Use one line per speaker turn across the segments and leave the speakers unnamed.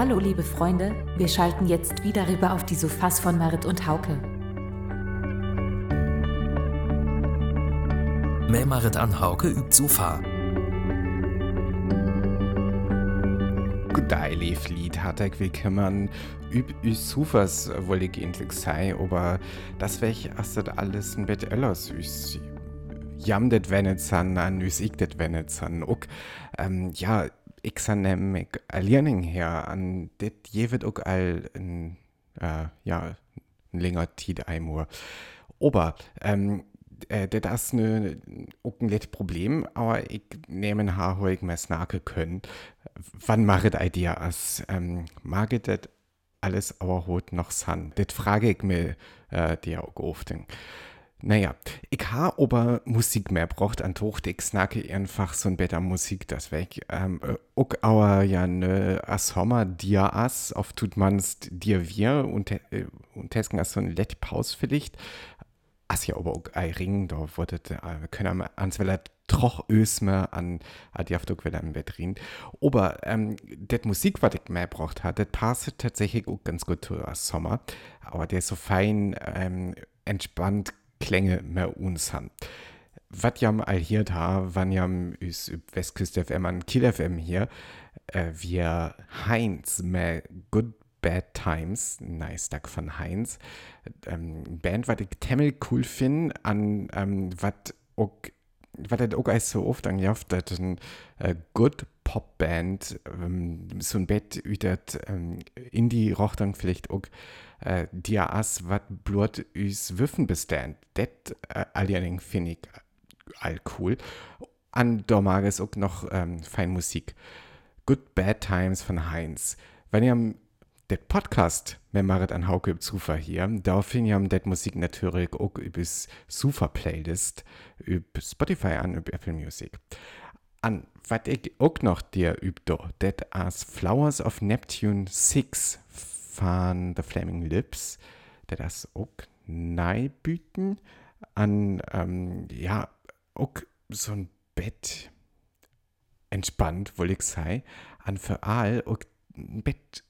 Hallo liebe Freunde, wir schalten jetzt wieder rüber auf die Sofas von Marit und Hauke.
Mehr Marit an Hauke übt Sofa.
Lief Lied, hartag willkommen üb üs Sofas wollte ich endlich sei, aber das wech astet alles ein Bett ellers üs. Jam det wennet san an üs ich det wennet san. Ok ähm, ja ich san nämlich Learning her an det jevet ook all ein, äh, ja länger Tid einmur. Aber ähm, äh, das ist auch ein Problem, aber ich nehme ein Haar, wo ich mir snacken können. Wann mache ich dir as? Ähm, mag ich das alles aber heute noch san? Das frage ich mir äh, dir auch oft. Naja, ich habe aber Musik mehr braucht an Tocht, ich snacke einfach so ein better Musik das weg. Ähm, äh, auch aber ja ne as Sommer dir as, auf tut man's dir wir und, äh, und tesken as so ein Let Pause vielleicht. As ja aber auch ein Ring, da wurde äh, können wir ans Welle troch ösme an Aftok wieder im Bett reden. Aber ähm, das Musik, was ich mehr braucht hat, das passt tatsächlich auch ganz gut zu Sommer. Aber der ist so fein ähm, entspannt Klänge mehr uns haben. Was jam all hier da, wann jam üs Westküste FM an Kiel FM hier, äh, wir Heinz mehr Good Bad Times, nice Tag von Heinz, ähm, Band, was ich temmel cool finde, an ähm, was auch was das auch so oft angehaft, das ist ein äh, Good Pop Band, ähm, so ein Bett, das ähm, Indie-Roch dann vielleicht auch äh, dir as wat blut üs Würfen bestand. Det äh, alljährlich finde ich all cool. An da mag es auch noch ähm, fein Musik. Good Bad Times von Heinz. Wenn ihr am der Podcast mit Marit an Hauke Zufer hier, da findet ihr das Musik natürlich auch über Sufa Playlist, über Spotify an, über Apple Music. An, was ich auch noch dir übt, das as Flowers of Neptune 6 von The Flaming Lips, das auch neibüten an, ähm, ja, auch so ein Bett entspannt, wohl ich sei, an für all auch ein Bett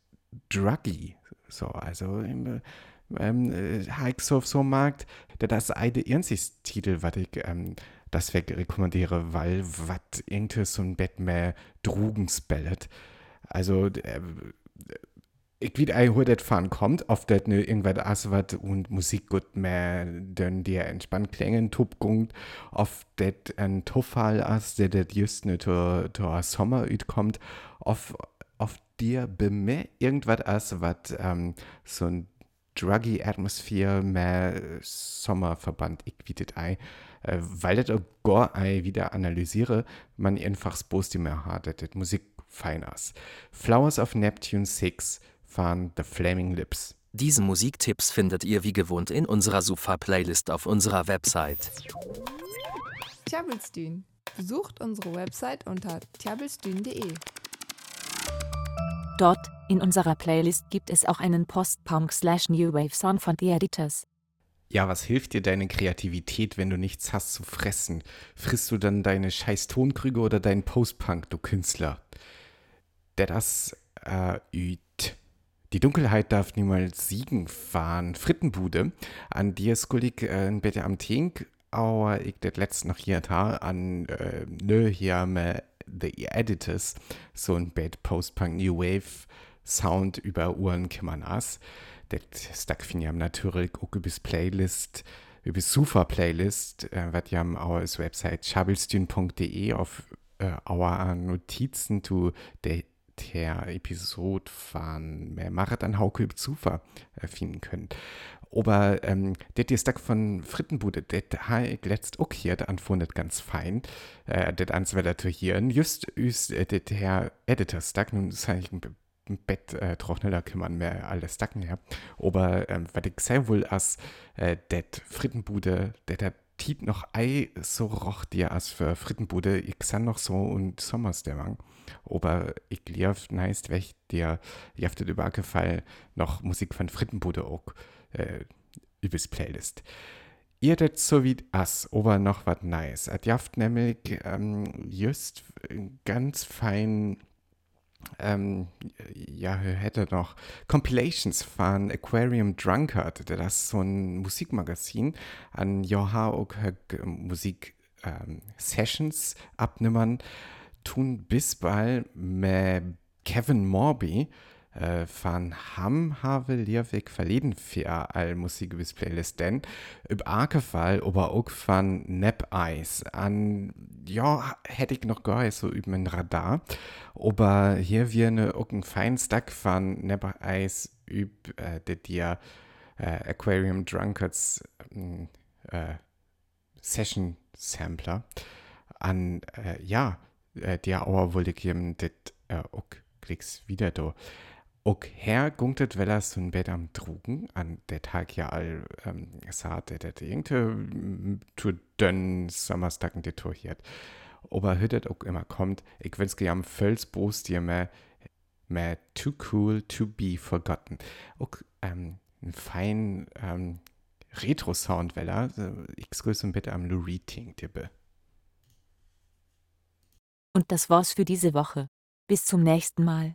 druggy, so, also, ähm, ähm, äh, so, so mag, der das eine einzige Titel, was ich, ähm, das weg rekommandiere, weil was irgendwie so ein Bett mehr Drogenspellet. Also, äh, ich wie ein das fahren kommt, auf das ne irgendwas aswat und Musik gut mehr, denn dir entspannt klängen, tupgungt, auf das ein Tuffal as, der das just ne to Sommer kommt, auf, auf dir beme irgendwas as, was ähm, so ein druggy Atmosphäre mehr Sommerverband ich bietet ei, äh, weil das auch gar ei wieder analysiere, man einfach bloß die mehr hat, das Musik fein as. Flowers of Neptune 6 von The Flaming Lips.
Diese Musiktipps findet ihr wie gewohnt in unserer Sofa-Playlist auf unserer Website.
Tjabelstün. Besucht unsere Website unter tjabelstün.de.
Dort, in unserer Playlist, gibt es auch einen Post-Punk-Slash-New Wave-Song von The Editors.
Ja, was hilft dir deine Kreativität, wenn du nichts hast zu fressen? Frisst du dann deine scheiß Tonkrüge oder deinen Post-Punk, du Künstler? Der das äh, üt die Dunkelheit darf niemals siegen fahren. Frittenbude. An dir skulig äh, ein Bette am Tink, aber ich det letzt noch hier da an äh, nö hier me The Editors so ein Bett Post-Punk New Wave Sound über Uhren kümmern as. Das stack finde ich natürlich auch über Playlist über Sufa Playlist, äh, was ja am our Website schabelstün.de auf äh, our Notizen zu der der Episode von mehr Marathon Hauke über Zufa äh, finden können. Aber ähm, das ist Tag von Frittenbude, habe ich letzt auch hier anfandet ganz fein. Äh, das ans Wetter hier. Just ist äh, der Editor-Stack, nun ist eigentlich ein Bett äh, trockneler kümmern mehr alles Stacken her. Aber ähm, was ich sehr wohl als äh, das Frittenbude, der hat Tiet noch ei so roch dir als für Frittenbude, ich san noch so und Sommers der Wang. Aber ich lief nice weg, dir jaftet über Fall noch Musik von Frittenbude auch äh, übers Playlist. Ihr so wie as, aber noch was nice. Et jaft nämlich ähm, just ganz fein ähm, ja, hätte noch Compilations von Aquarium Drunkard, das ist so ein Musikmagazin, an Joha auch Musik ähm, Sessions abnimmern, tun bis bald mit Kevin Morby, äh, van Ham habe Leerweg verleden für all Musikgewiss Playlist denn über Arkefall aber auch von Nap Eyes an ja hätte ich noch gar so über mein Radar aber hier wir eine auch ein feinen Stack von Nap Eyes über äh, der dir äh, Aquarium Drunkards äh, Session Sampler. An äh, ja äh, der Auer wollte ich ihm das äh, auch klicks wieder da Och her gunktet wellers hun Bett am Drogen an der Tag ja all ähm, sagt der irgendwie zu dünn Sommerstacken detouriert. Aber hüttet auch immer kommt, ich wünsche am Felsbos dir mehr, mehr too cool to be forgotten. Auch ähm, ein fein ähm, Retro-Sound, weller. Ich grüße bitte am Lou Reading, Tippe.
Und das war's für diese Woche. Bis zum nächsten Mal.